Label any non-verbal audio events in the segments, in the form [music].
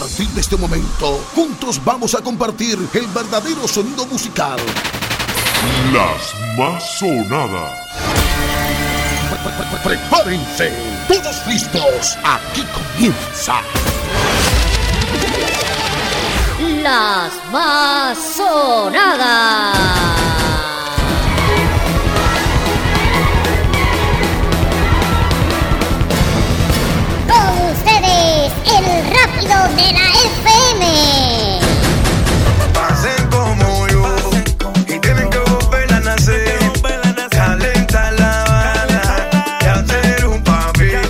partir de este momento, juntos vamos a compartir el verdadero sonido musical. Las más sonadas. Prepárense, todos listos. Aquí comienza. Las más sonadas. FM. Pasen como yo y tienen que volver a nacer. Calenta la bala y hacer un papel.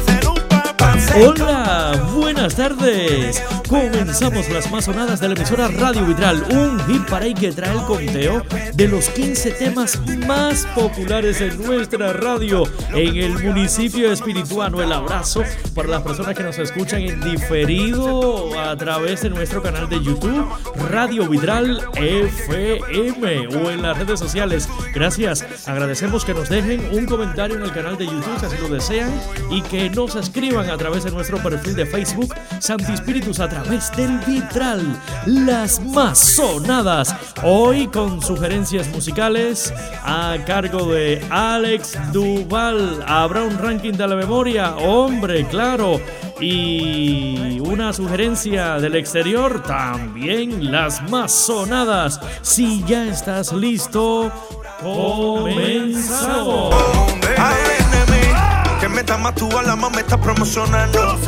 Hola, buenas tardes. Comenzamos las más sonadas de la emisora Radio Vitral, un hit para que trae el conteo de los 15 temas más populares en nuestra radio en el municipio espirituano. El abrazo para las personas que nos escuchan en diferido a través de nuestro canal de YouTube, Radio Vitral FM o en las redes sociales. Gracias, agradecemos que nos dejen un comentario en el canal de YouTube si así lo desean y que nos escriban a través de nuestro perfil de Facebook, Santi Espíritus través del vitral, las más sonadas. Hoy con sugerencias musicales a cargo de Alex Duval. Habrá un ranking de la memoria, hombre, claro. Y una sugerencia del exterior, también las más sonadas. Si ya estás listo, comenzamos. Que me está más tu alma, me está promocionando.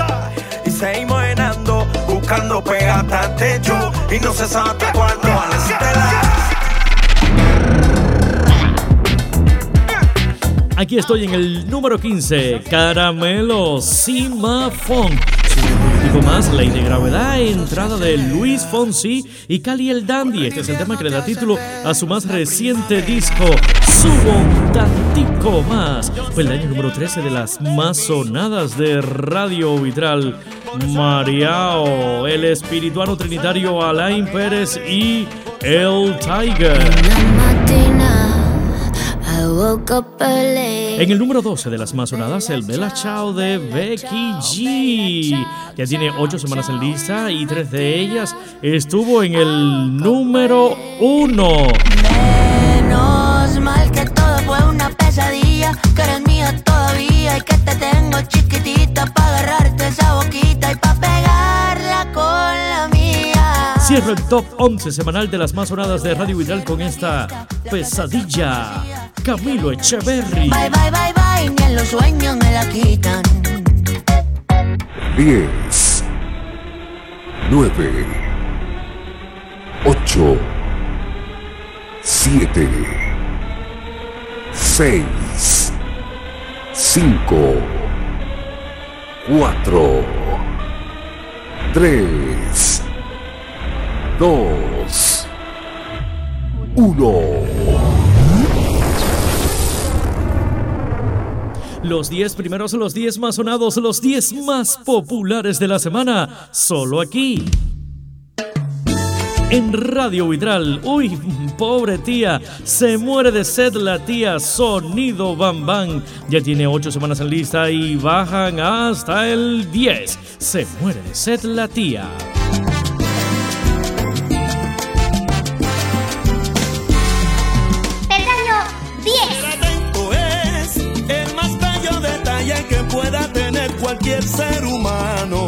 Y seguimos Aquí estoy en el número 15, Caramelo Simafón. Digo más, Ley de Gravedad, entrada de Luis Fonsi y Cali el Dandy. Este es el tema que le da título a su más reciente disco, un más. Fue el año número 13 de las más sonadas de Radio Vitral. Mariao, el espirituano trinitario Alain Pérez y El Tiger. En el número 12 de las más sonadas, el Bella Ciao de Becky G. Ya tiene 8 semanas en lista y 3 de ellas estuvo en el número 1. Que eres mía todavía y que te tengo chiquitita para agarrarte esa boquita y para pegarla con la mía. Cierro el top 11 semanal de las más sonadas de Radio Vital con esta pesadilla. Camilo Echeverry. Bye, bye, bye, bye, ni en los sueños me la quitan. 10, 9, 8, 7, 6, 5, 4, 3, 2, 1. Los 10 primeros, los 10 más sonados, los 10 más populares de la semana, solo aquí. En Radio Vidral, uy, pobre tía, se muere de sed la tía, sonido bam bam. Ya tiene 8 semanas en lista y bajan hasta el 10. Se muere de sed la tía. Peldaño 10. Atento es el más bello detalle que pueda tener cualquier ser humano.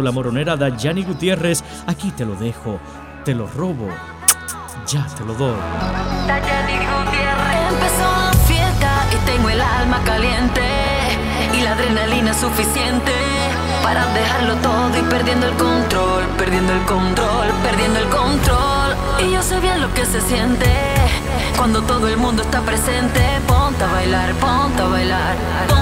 La moronera Dayani Gutiérrez. Aquí te lo dejo, te lo robo, ya te lo doy. Empezó la fiesta y tengo el alma caliente y la adrenalina suficiente para dejarlo todo y perdiendo el control, perdiendo el control, perdiendo el control. Y yo sé bien lo que se siente cuando todo el mundo está presente. Ponte a bailar, ponte a bailar, pon, ponte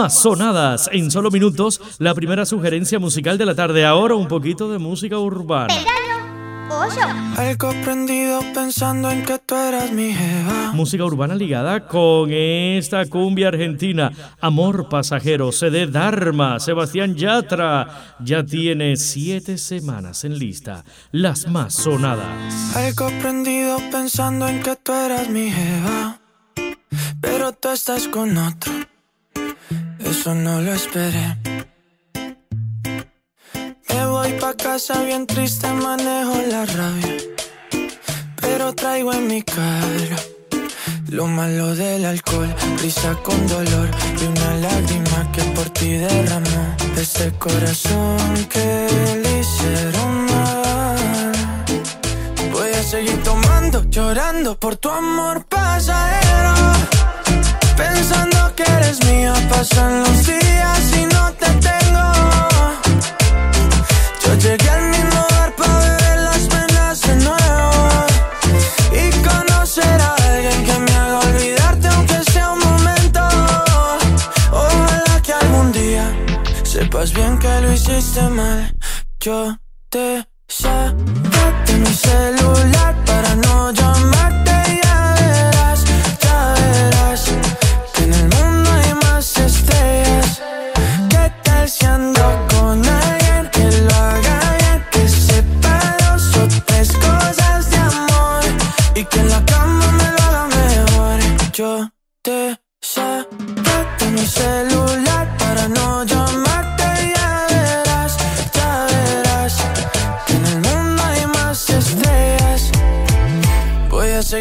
más sonadas en solo minutos, la primera sugerencia musical de la tarde. Ahora un poquito de música urbana. Algo prendido pensando en que tú eras mi jeva. Música urbana ligada con esta cumbia argentina. Amor pasajero, CD Dharma, Sebastián Yatra. Ya tiene siete semanas en lista. Las más sonadas. Algo prendido pensando en que tú eras mi jeva. Pero tú estás con otro. Eso no lo esperé. Me voy pa' casa bien triste, manejo la rabia. Pero traigo en mi cara lo malo del alcohol, risa con dolor y una lágrima que por ti derramó. Ese corazón que le hicieron mal. Voy a seguir tomando, llorando por tu amor pasajero. Pensando que eres mía, pasan los días y no te tengo. Yo llegué al mismo bar para beber las penas de nuevo y conocer a alguien que me haga olvidarte aunque sea un momento. Ojalá que algún día sepas bien que lo hiciste mal. Yo te saqué de mi celular para no llamarte.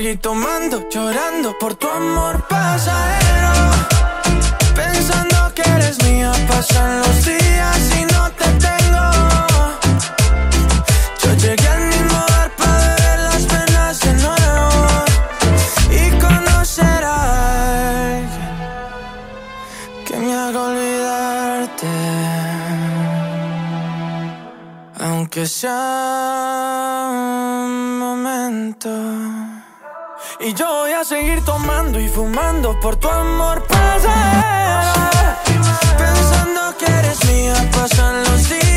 Seguir tomando, llorando por tu amor pasajero. Pensando que eres mía, pasan los días y no te tengo. Yo llegué al mismo bar para beber las penas de nuevo y conocer a alguien que me haga olvidarte. Aunque sea un momento. Y yo voy a seguir tomando y fumando por tu amor pasajero. Pensando que eres mía, pasan los días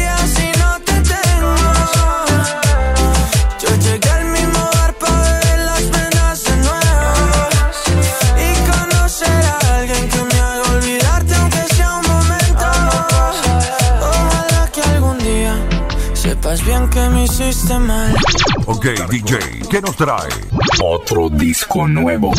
sepas bien que me hiciste mal. Ok, DJ, ¿qué nos trae? Otro disco nuevo.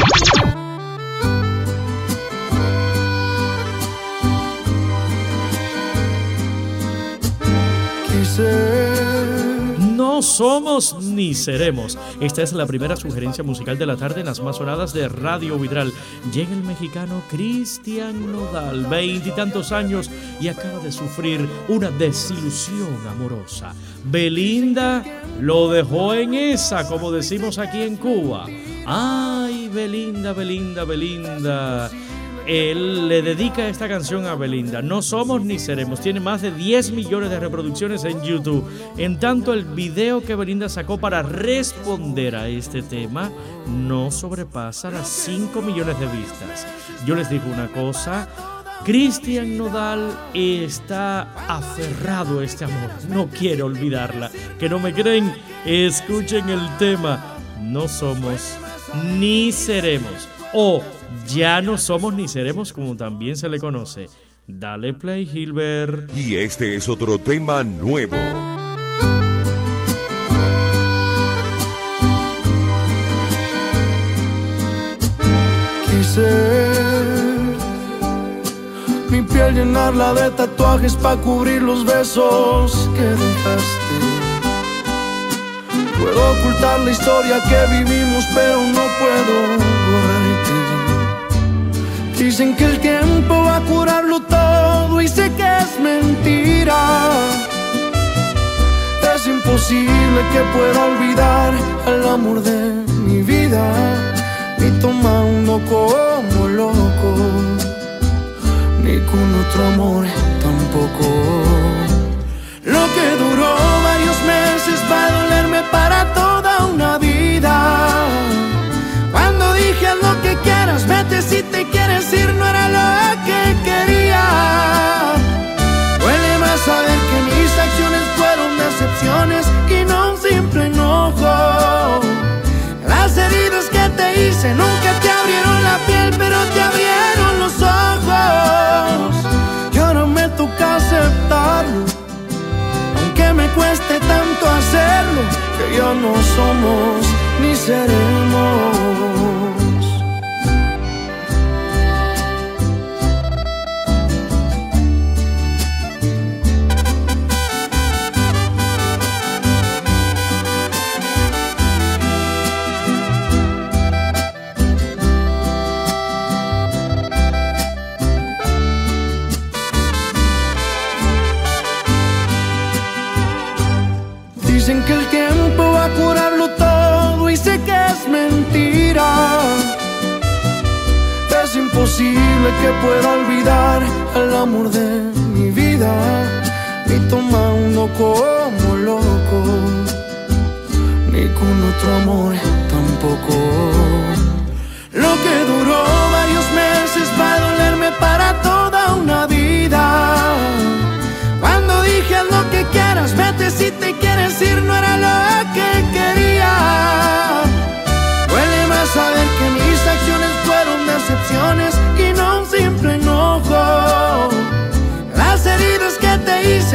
Somos ni seremos. Esta es la primera sugerencia musical de la tarde en las más sonadas de Radio Vidral. Llega el mexicano Cristian Nodal, veintitantos años, y acaba de sufrir una desilusión amorosa. Belinda lo dejó en esa, como decimos aquí en Cuba. Ay, Belinda, Belinda, Belinda. Él le dedica esta canción a Belinda. No somos ni seremos. Tiene más de 10 millones de reproducciones en YouTube. En tanto, el video que Belinda sacó para responder a este tema no sobrepasa las 5 millones de vistas. Yo les digo una cosa. Cristian Nodal está aferrado a este amor. No quiere olvidarla. Que no me creen, escuchen el tema. No somos ni seremos. O ya no somos ni seremos como también se le conoce. Dale play, Gilbert. Y este es otro tema nuevo. Quise mi piel llenarla de tatuajes para cubrir los besos que dejaste. Puedo ocultar la historia que vivimos, pero no puedo borrarte. Dicen que el tiempo va a curarlo todo y sé que es mentira. Es imposible que pueda olvidar al amor de mi vida, ni tomando como loco, ni con otro amor tampoco. Ya no somos ni seremos. Que pueda olvidar al amor de mi vida, ni tomando como loco, ni con otro amor tampoco. Lo que duró varios meses va a dolerme para toda una vida. Cuando dije lo que quieras, vete si te quieres ir, no era lo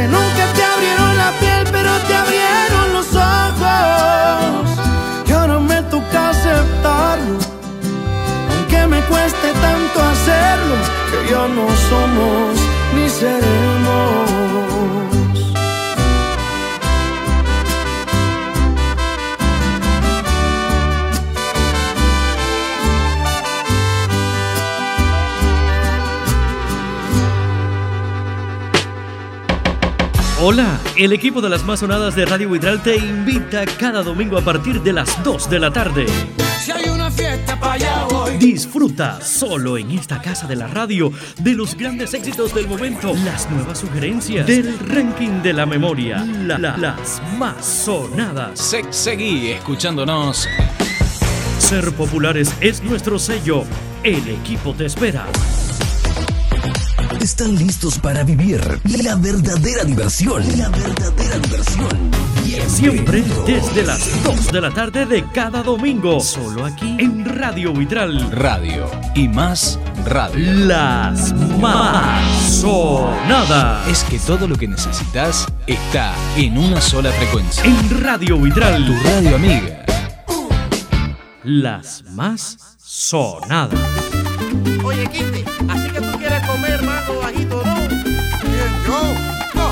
nunca te abrieron la piel, pero te abrieron los ojos. Y ahora me toca aceptarlo, aunque me cueste tanto hacerlo, que ya no somos ni seremos. Hola, el equipo de las más sonadas de Radio Vitral te invita cada domingo a partir de las 2 de la tarde. Si hay una fiesta para allá voy. Disfruta solo en esta casa de la radio de los grandes éxitos del momento, las nuevas sugerencias del ranking de la memoria, la- la- las más sonadas. Se- seguí escuchándonos. Ser populares es nuestro sello. El equipo te espera. Están listos para vivir la verdadera diversión. La verdadera diversión. Siempre desde las 2 de la tarde de cada domingo. Solo aquí en Radio Vitral. Radio y más radio. Las más sonadas. Es que todo lo que necesitas está en una sola frecuencia. En Radio Vitral. Tu radio amiga. Las más sonadas. Oye, Kitty, así que tú quieres comer mango bajito, ¿no? Bien, yo. No.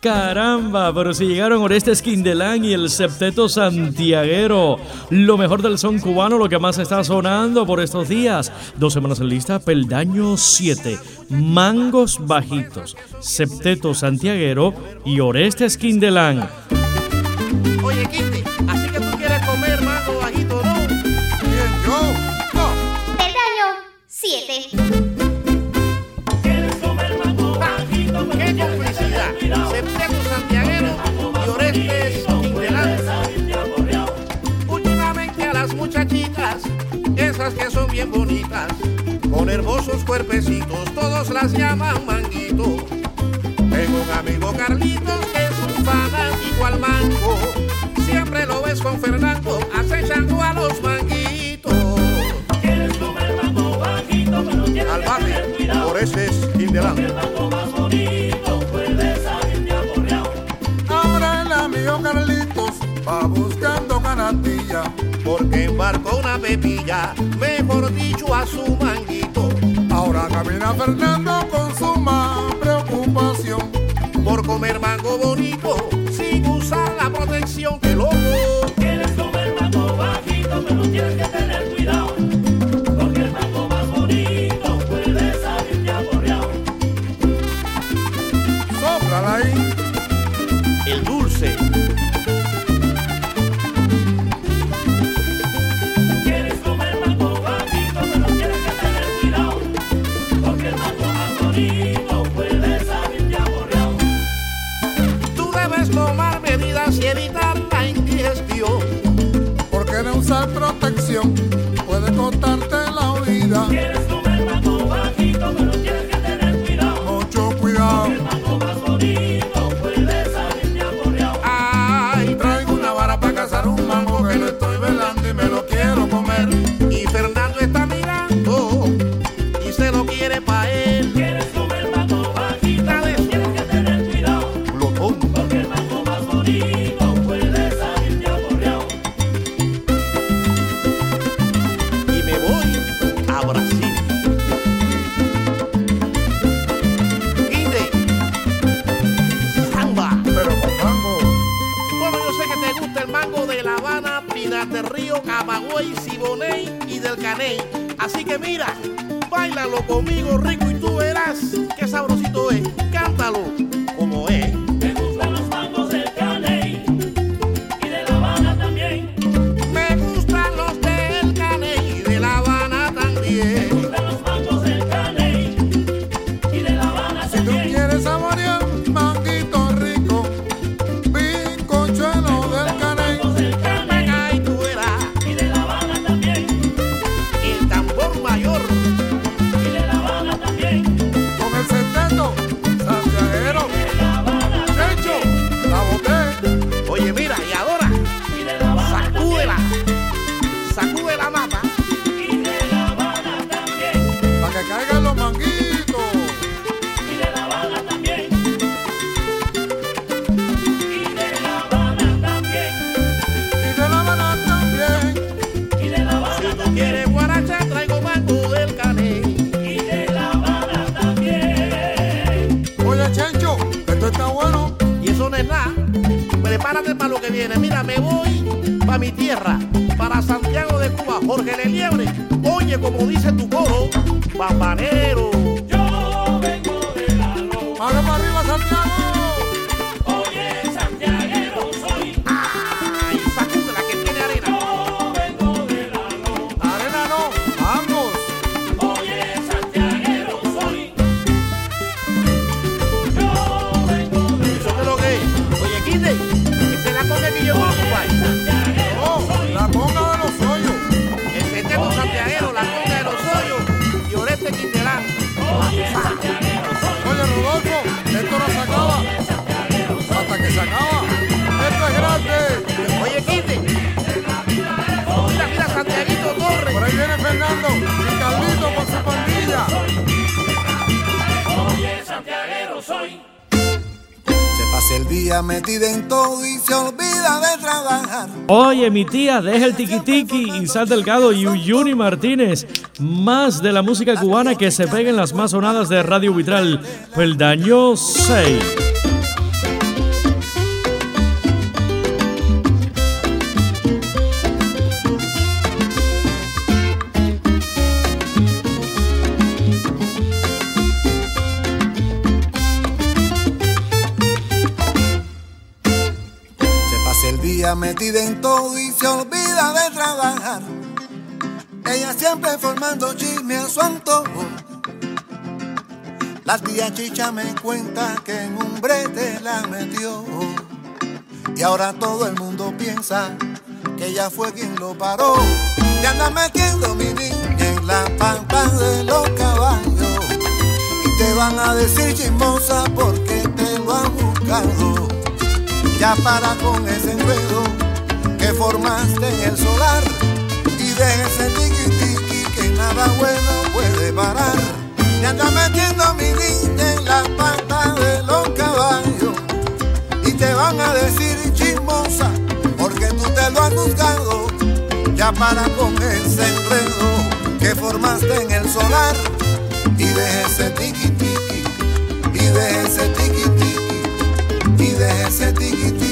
Caramba, pero si llegaron Orestes Quindelán y el Septeto Santiaguero. Lo mejor del son cubano, lo que más está sonando por estos días. Dos semanas en lista, Peldaño 7, Mangos Bajitos, Septeto Santiaguero y Orestes Quindelán. Oye, Kitty, cuerpecitos, todos las llaman manguito. Tengo un amigo Carlitos que es un fanático al mango. Siempre lo ves con Fernando acechando a los manguitos. Al bate, Orestes Quintelán. Ahora el amigo Carlitos va buscando canastilla. Porque embarcó una pepilla, mejor dicho a su manguito. Camina Fernando con suma preocupación. Por comer mango bonito, puede costarte la vida. Oye, mi tía, deja el tiki y Sal Delgado y Uyuni Martínez. Más de la música cubana que se pega en las más sonadas de Radio Vitral. Peldaño 6. Metida en todo y se olvida de trabajar. Ella siempre formando chisme a su antojo. La tía Chicha me cuenta que en un brete la metió. Y ahora todo el mundo piensa que ella fue quien lo paró. Y anda metiendo mi niña en la pampa de los caballos. Y te van a decir chismosa porque Ya para con ese enredo que formaste en el solar. Y de ese tiki tiki que nada bueno puede parar. Y anda metiendo mi niña en la pata de los caballos. Y te van a decir chismosa porque tú te lo has buscado. Ya para con ese enredo que formaste en el solar. Y de ese tiki tiki, y de ese tiki tiki, y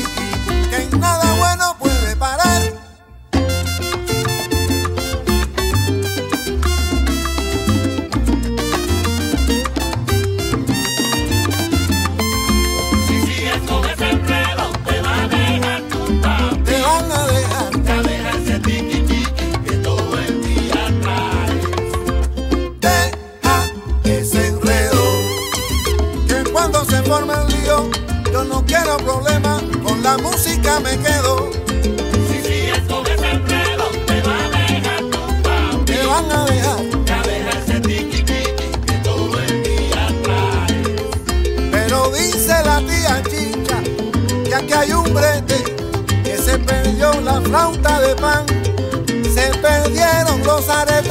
me quedo. Si sigues con ese enredo, te va a dejar tumbado. Te van a dejar. Ya deja ese tiki tiki que todo el día traes. Pero dice la tía chicha que aquí hay un brete que se perdió la flauta de pan, se perdieron los aretes.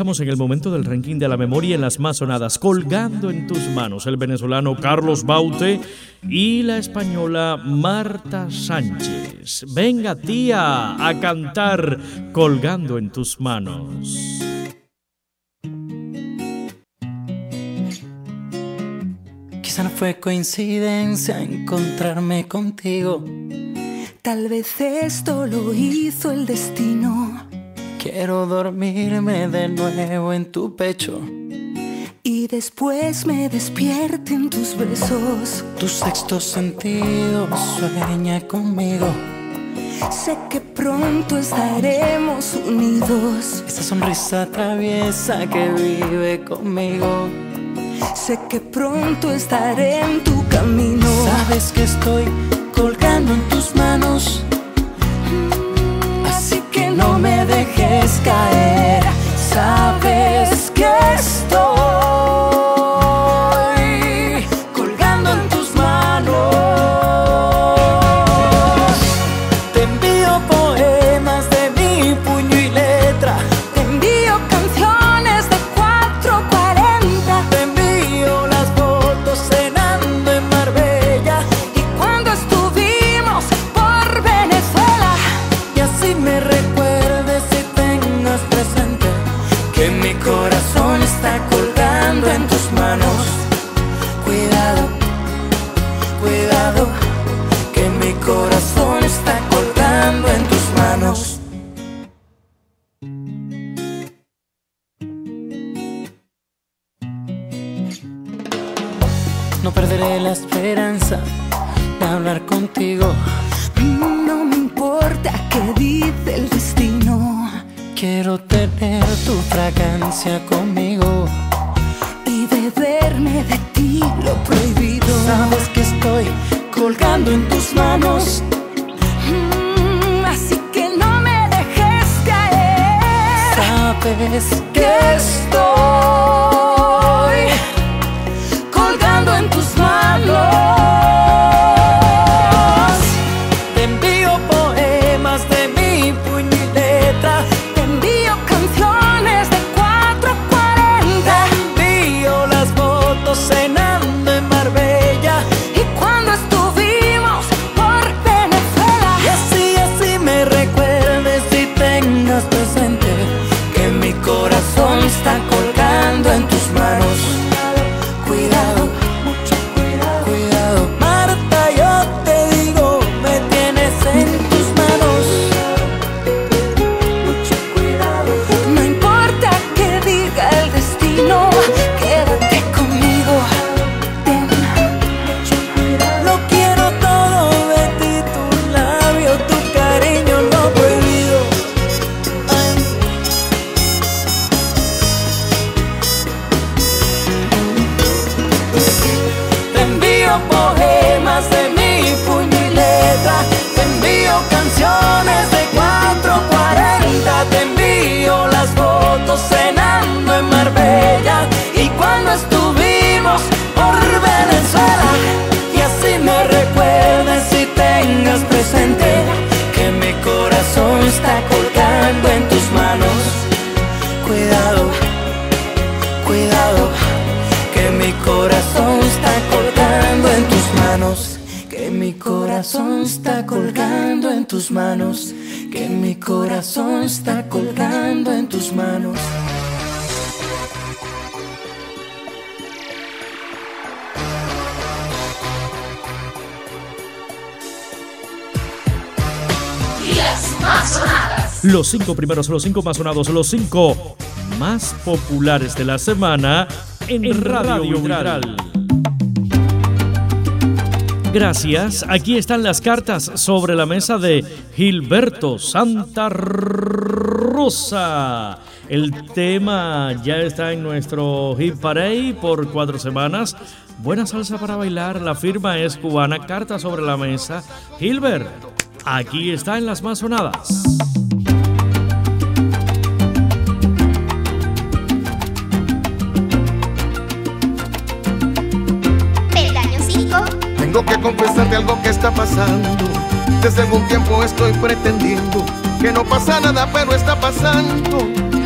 Estamos en el momento del ranking de la memoria en las más sonadas, colgando en tus manos el venezolano Carlos Baute y la española Marta Sánchez. Venga tía a cantar colgando en tus manos. Quizá no fue coincidencia encontrarme contigo. Tal vez esto lo hizo el destino. Quiero dormirme de nuevo en tu pecho. Y después me despierten tus besos. Tu sexto sentido sueña conmigo. Sé que pronto estaremos unidos. Esa sonrisa traviesa que vive conmigo. Sé que pronto estaré en tu camino. Sabes que estoy colgando en tus manos. No me dejes caer. Sabes que estoy dice el destino. Quiero tener tu fragancia conmigo. Y beberme de ti lo prohibido. Sabes que estoy colgando en tus manos. Mm, así que no me dejes caer. Sabes que estoy corazón está colgando en tus manos. Que mi corazón está colgando en tus manos. Las más sonadas. Los cinco primeros, los cinco más sonados, los cinco más populares de la semana en, Radio, Vitral. Gracias. Aquí están las cartas sobre la mesa de Gilberto Santa Rosa. El tema ya está en nuestro Hit Parade por cuatro semanas. Buena salsa para bailar. La firma es cubana. Carta sobre la mesa. Gilbert, aquí está en las más sonadas. Tengo que confesarte algo que está pasando. Desde algún tiempo estoy pretendiendo que no pasa nada, pero está pasando.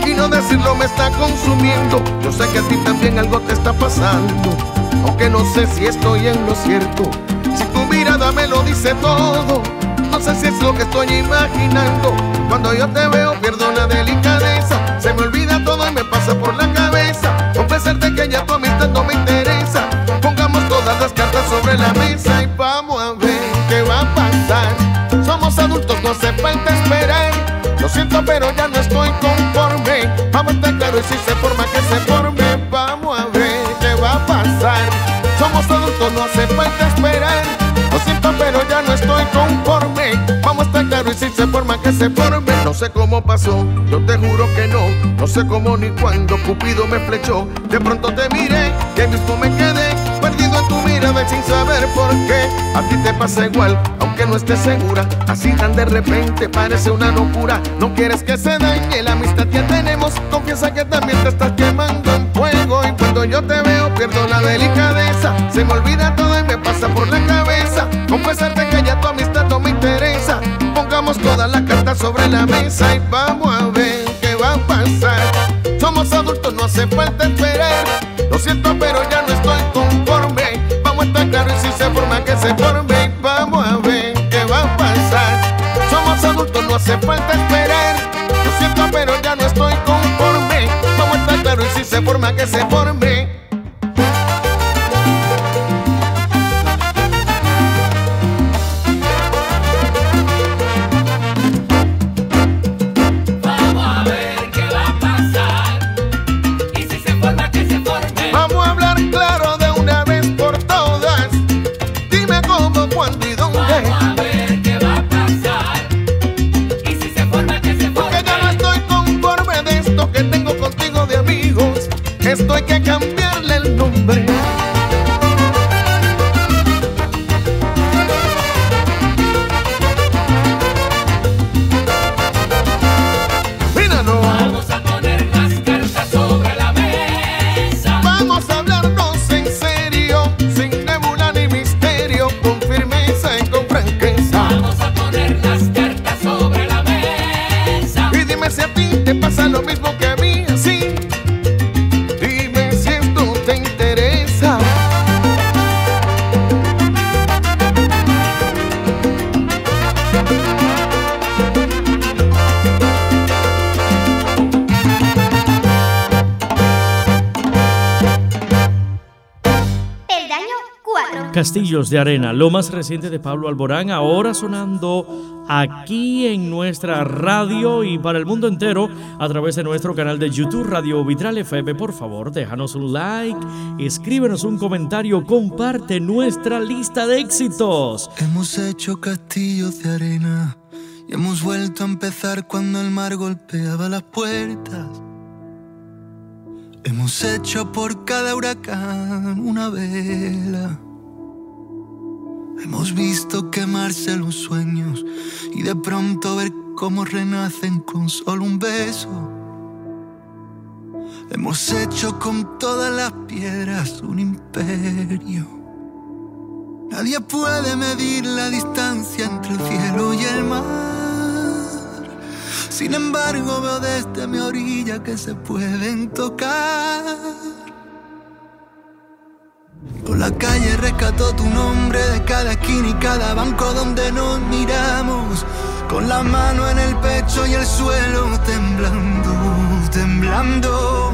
Y no decirlo me está consumiendo. Yo sé que a ti también algo te está pasando. Aunque no sé si estoy en lo cierto. Si tu mirada me lo dice todo. No sé si es lo que estoy imaginando. Cuando yo te veo pierdo la delicadeza. Se me olvida todo y me pasa por la cabeza. Confesarte que ya tu amistad no me interesa. Sobre la mesa y vamos a ver qué va a pasar. Somos adultos, no hace falta esperar. Lo siento, pero ya no estoy conforme. Vamos a estar claro y si se forma que se forme. Vamos a ver qué va a pasar. Somos adultos, no hace falta esperar. Lo siento, pero ya no estoy conforme. Vamos a estar claro y si se forma que se forme. No sé cómo pasó, yo te juro que no. No sé cómo ni cuándo Cupido me flechó. De pronto te miré ahí mismo me quedé y sin saber por qué. A ti te pasa igual, aunque no estés segura. Así tan de repente parece una locura. No quieres que se dañe la amistad que tenemos. Confiesa que también te estás quemando en fuego. Y cuando yo te veo, pierdo la delicadeza. Se me olvida todo y me pasa por la cabeza. Confesarte que ya tu amistad no me interesa. Pongamos todas las cartas sobre la mesa y vamos a ver qué va a pasar. Somos adultos, no hace falta esperar. Lo siento, pero ya no estoy conforme. Se forme. Y Vamos a ver qué va a pasar. Somos adultos, no hace falta esperar. Lo siento, pero ya no estoy conforme. Vamos a estar claros y si se forma que se forme. Estoy conforme de esto que tengo contigo de amigos. Esto hay que cambiarle el nombre. De Arena, lo más reciente de Pablo Alborán, ahora sonando aquí en nuestra radio y para el mundo entero a través de nuestro canal de YouTube Radio Vitral FM. Por favor, déjanos un like, escríbenos un comentario, comparte nuestra lista de éxitos. Hemos hecho castillos de arena y hemos vuelto a empezar cuando el mar golpeaba las puertas. Hemos hecho por cada huracán una vela. Hemos visto quemarse los sueños y de pronto ver cómo renacen con solo un beso. Hemos hecho con todas las piedras un imperio. Nadie puede medir la distancia entre el cielo y el mar. Sin embargo, veo desde mi orilla que se pueden tocar. Por la calle rescató tu nombre de cada esquina y cada banco donde nos miramos. Con la mano en el pecho y el suelo temblando, temblando.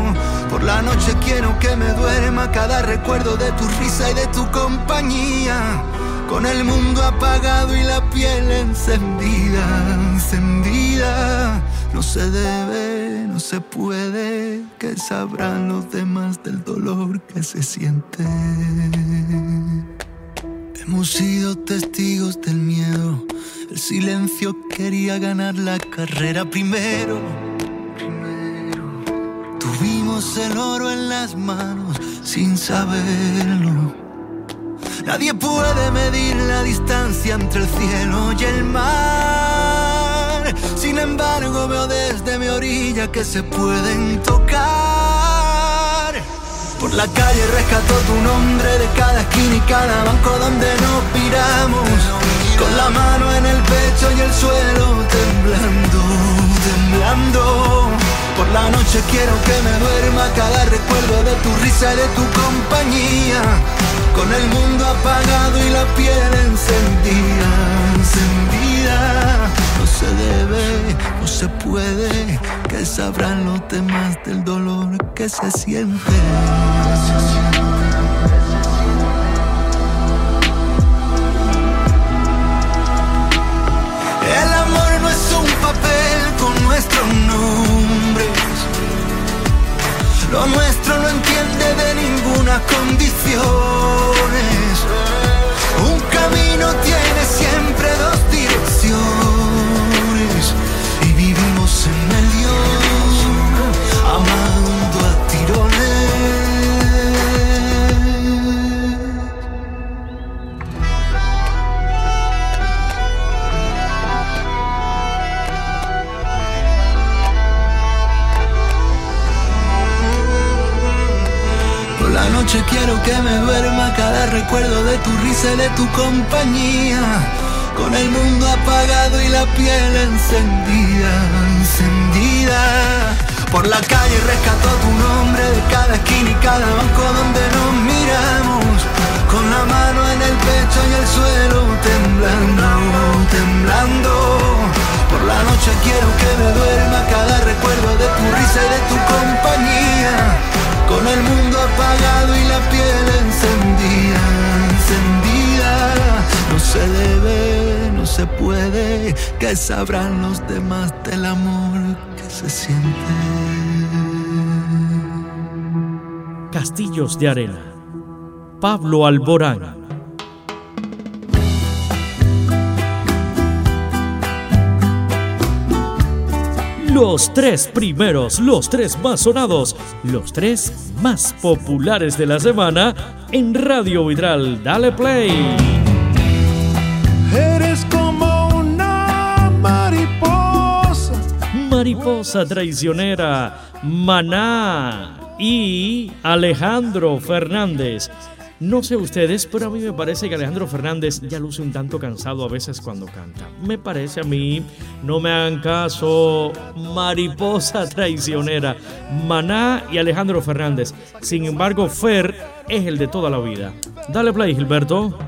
Por la noche quiero que me duerma cada recuerdo de tu risa y de tu compañía. Con el mundo apagado y la piel encendida, encendida. No se debe, no se puede, que sabrán los demás del dolor que se siente. Hemos sido testigos del miedo. El silencio quería ganar la carrera primero. Tuvimos el oro en las manos sin saberlo. Nadie puede medir la distancia entre el cielo y el mar. Sin embargo, veo desde mi orilla que se pueden tocar. Por la calle rescató tu nombre de cada esquina y cada banco donde nos piramos. Con la mano en el pecho y el suelo temblando, temblando. Por la noche quiero que me duerma cada recuerdo de tu risa y de tu compañía. Con el mundo apagado y la piel encendida, encendida se debe, no se puede, que sabrán los temas del dolor que se siente. El amor no es un papel con nuestros nombres, lo nuestro no entiende de ninguna condición. Un camino tiene siempre dos direcciones. Quiero que me duerma cada recuerdo de tu risa y de tu compañía. Con el mundo apagado y la piel encendida, encendida. Por la calle rescató tu nombre de cada esquina y cada banco donde nos miramos. Con la mano en el pecho y el suelo temblando, temblando. Por la noche quiero que me duerma cada recuerdo de tu risa y de tu compañía. Con el mundo apagado y la piel encendida, encendida. No se debe, no se puede, que sabrán los demás del amor que se siente. Castillos de Arena. Pablo Alborán. Los tres primeros, los tres más sonados, los tres más populares de la semana en Radio Vidral. Dale play. Eres como una mariposa. Mariposa traicionera, Maná y Alejandro Fernández. No sé ustedes, pero a mí me parece que Alejandro Fernández ya luce un tanto cansado a veces cuando canta. Me parece a mí, no me hagan caso, mariposa [laughs] traicionera, Maná y Alejandro Fernández. Sin embargo, Fer es el de toda la vida. Dale play, Gilberto.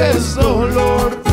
Lo que es dolor.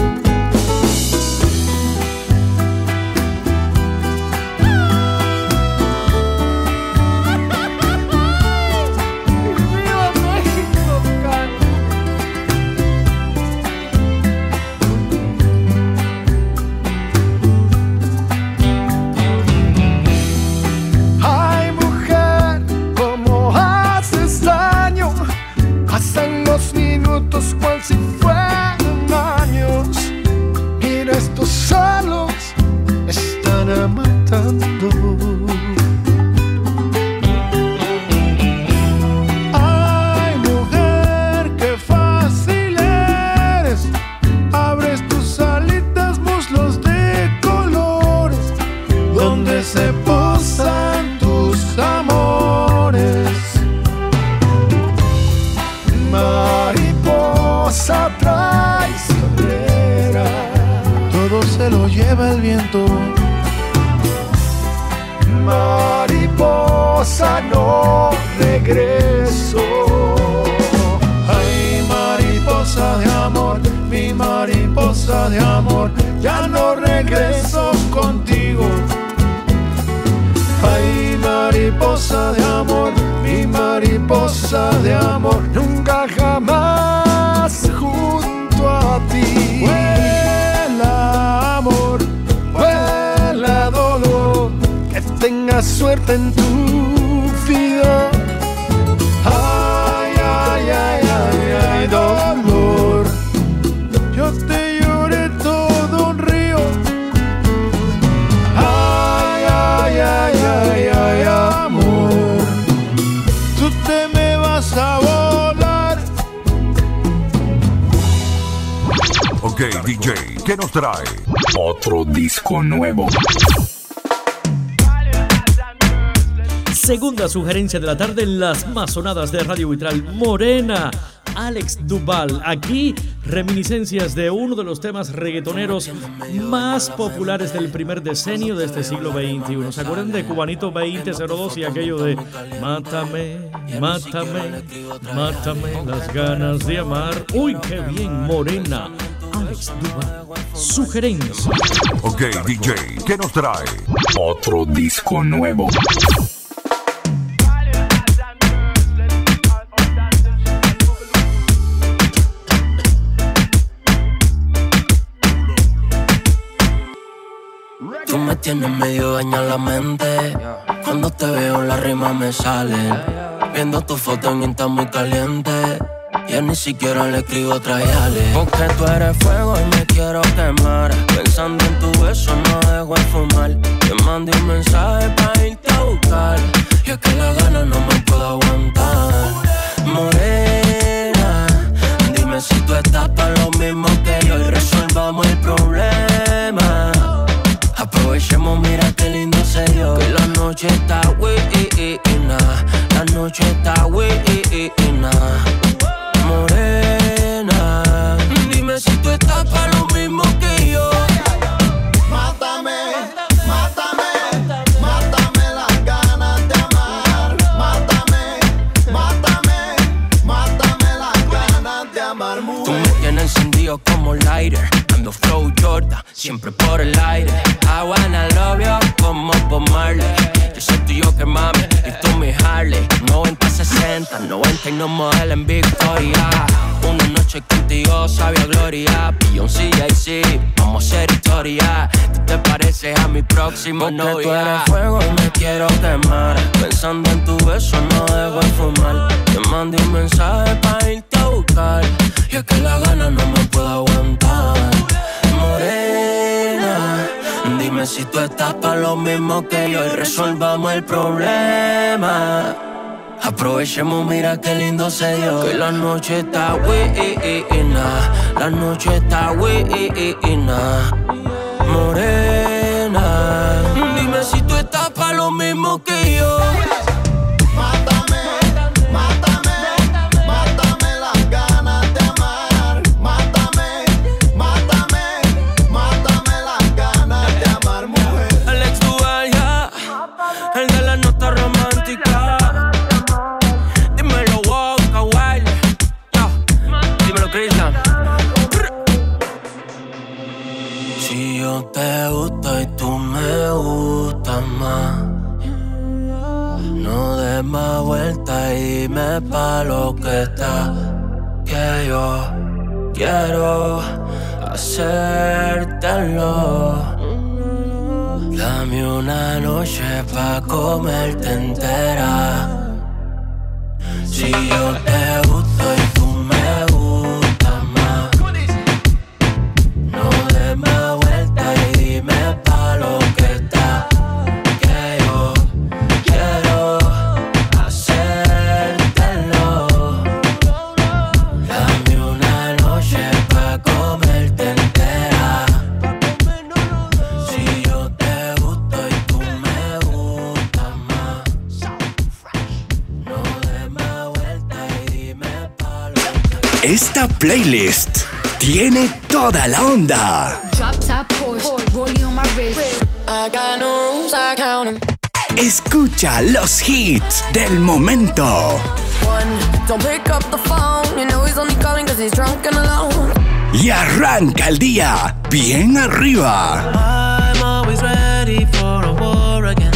¿Qué nos trae? Otro disco nuevo. Segunda sugerencia de la tarde en las más sonadas de Radio Vitral Morena. Alex Duval. Aquí reminiscencias de uno de los temas reggaetoneros más populares del primer decenio de este siglo XXI. ¿Se acuerdan de Cubanito 2002 y aquello de Mátame, mátame, mátame las ganas de amar? Uy, qué bien, Morena. Alex Duval. Sugerencia. Ok, DJ, ¿qué nos trae? Otro disco nuevo. Tú me tienes medio daña la mente. Cuando te veo las rimas me salen. Viendo tu foto en Insta muy caliente. Ya ni siquiera le escribo trayales. Porque tú eres fuego y me quiero quemar. Pensando en tu beso no dejo de fumar. Te mandé un mensaje para irte a buscar. Y es que la gana no me puedo aguantar. Morena, dime si tú estás para lo mismo que yo y resolvamos el problema. Aprovechemos, mira qué lindo se dio. Que la noche está buena, la noche está buena. Morena, dime si tú estás para lo mismo que yo. El problema. Aprovechemos, mira qué lindo se dio. Que la noche está buena, la noche está buena. Morena, dime si tú estás para lo mismo que yo. comerme and tentar playlist tiene toda la onda. 'em. Escucha los hits del momento. One, don't pick up the phone. You know he's only calling cause he's drunk and alone. Y arranca el día bien arriba. I'm always ready for a war again.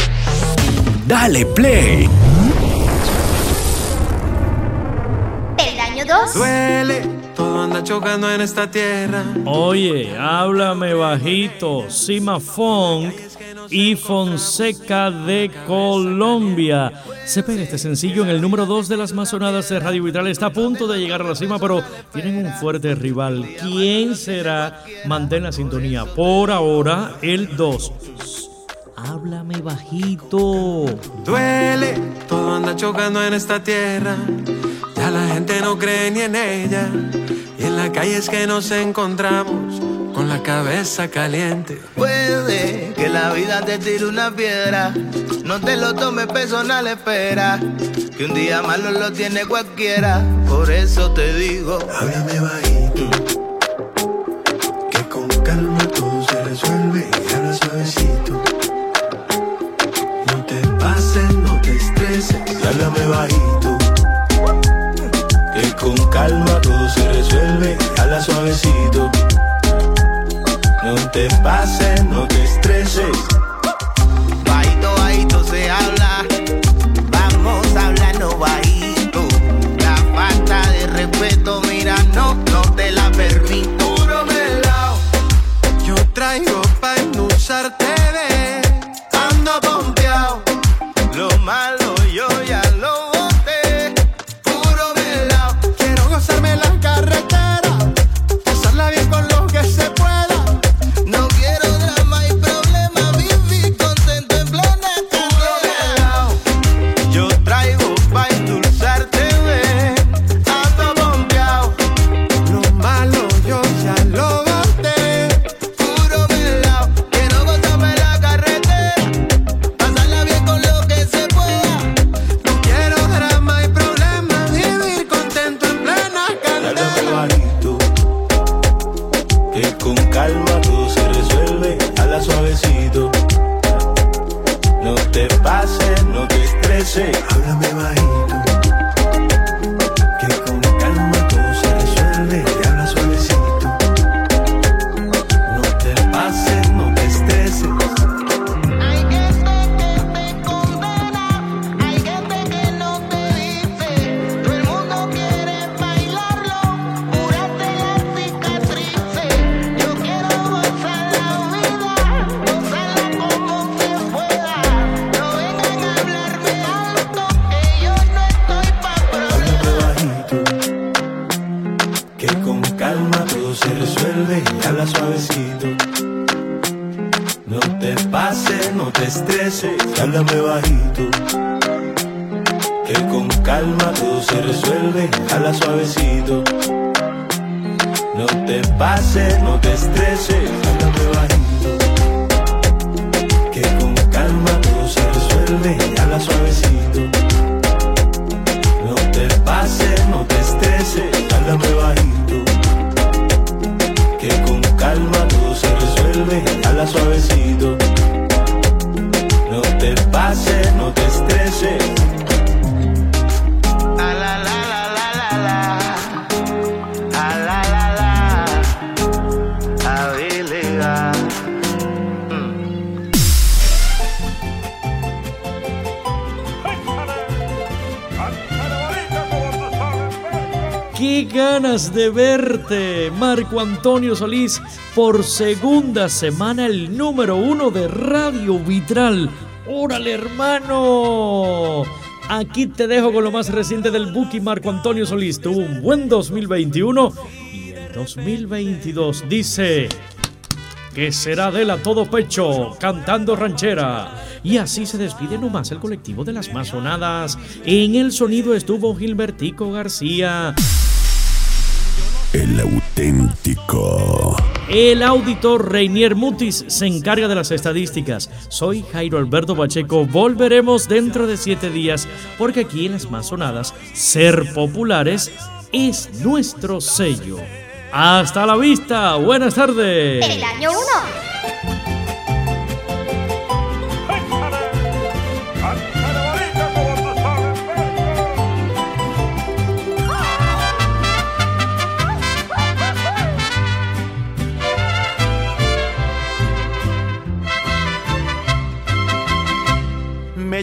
Dale play. Peldaño 2. Duele, todo anda chocando en esta tierra. Oye, háblame bajito, Sima Funk y Fonseca de Colombia. Se pega este sencillo en el número 2 de las masonadas de Radio Vitral. Está a punto de llegar a la cima, pero tienen un fuerte rival. ¿Quién será? Mantén la sintonía. Por ahora, el 2. Háblame bajito. Duele, todo anda chocando en esta tierra. Ya la gente no cree ni en ella. Y en la calle es que nos encontramos con la cabeza caliente. Puede que la vida te tire una piedra. No te lo tomes personal, espera. Que un día malo lo tiene cualquiera. Por eso te digo, háblame bajito. Que con calma todo se resuelve y habla suavecito. No te pases, no te estreses, háblame bajito. Calma todo se resuelve y habla suavecito. No te pases, no te estreses. Antonio Solís, por segunda semana el número uno de Radio Vitral. ¡Órale, hermano! Aquí te dejo con lo más reciente del Buki Marco Antonio Solís. Tuvo un buen 2021 y el 2022 dice que será de él a todo pecho, cantando ranchera. Y así se despide nomás el colectivo de las masonadas. En el sonido estuvo Gilbertico García. El auditor Reinier Mutis se encarga de las estadísticas. Soy Jairo Alberto Pacheco. Volveremos dentro de siete días porque aquí en las masonadas, ser populares es nuestro sello. Hasta la vista. Buenas tardes. Peldaño 1.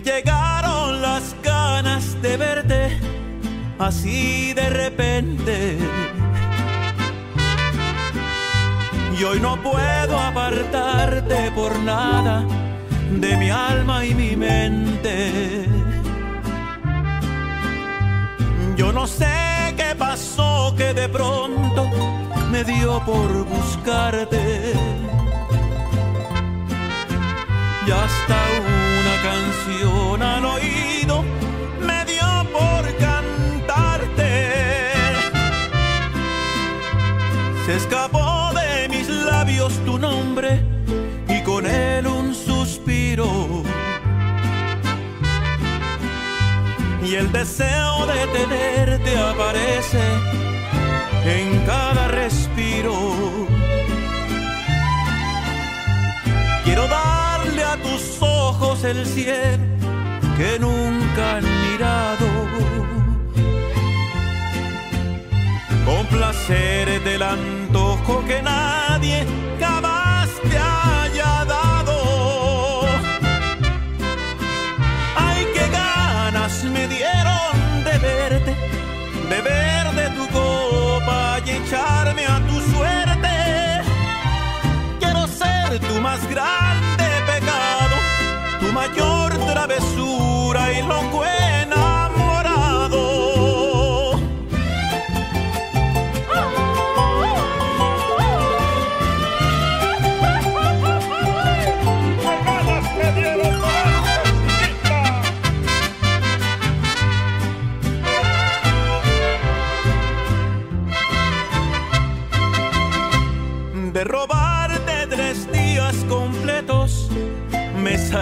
Llegaron las ganas de verte así de repente. Y hoy no puedo apartarte por nada de mi alma y mi mente. Yo no sé qué pasó que de pronto me dio por buscarte. Y hasta una canción al oído me dio por cantarte. Se escapó de mis labios tu nombre y con él un suspiro. Y el deseo de tenerte aparece en cada respiro. Quiero darle a tus ojos el cielo que nunca han mirado. Complacer del antojo que nadie jamás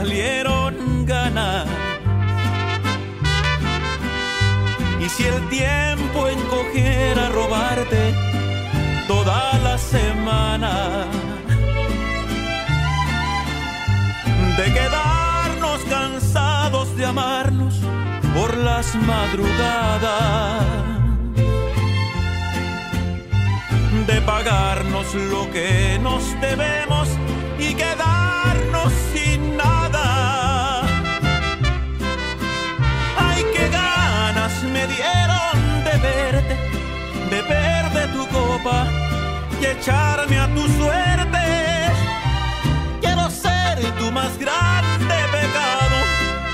salieron. Y si el tiempo encogiera robarte toda la semana, de quedarnos cansados de amarnos por las madrugadas. de pagarnos lo que nos debemos ropa y echarme a tu suerte. Quiero ser tu más grande pecado,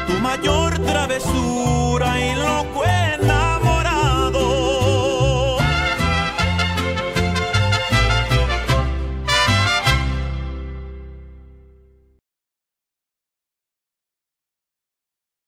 tu mayor travesura y locura.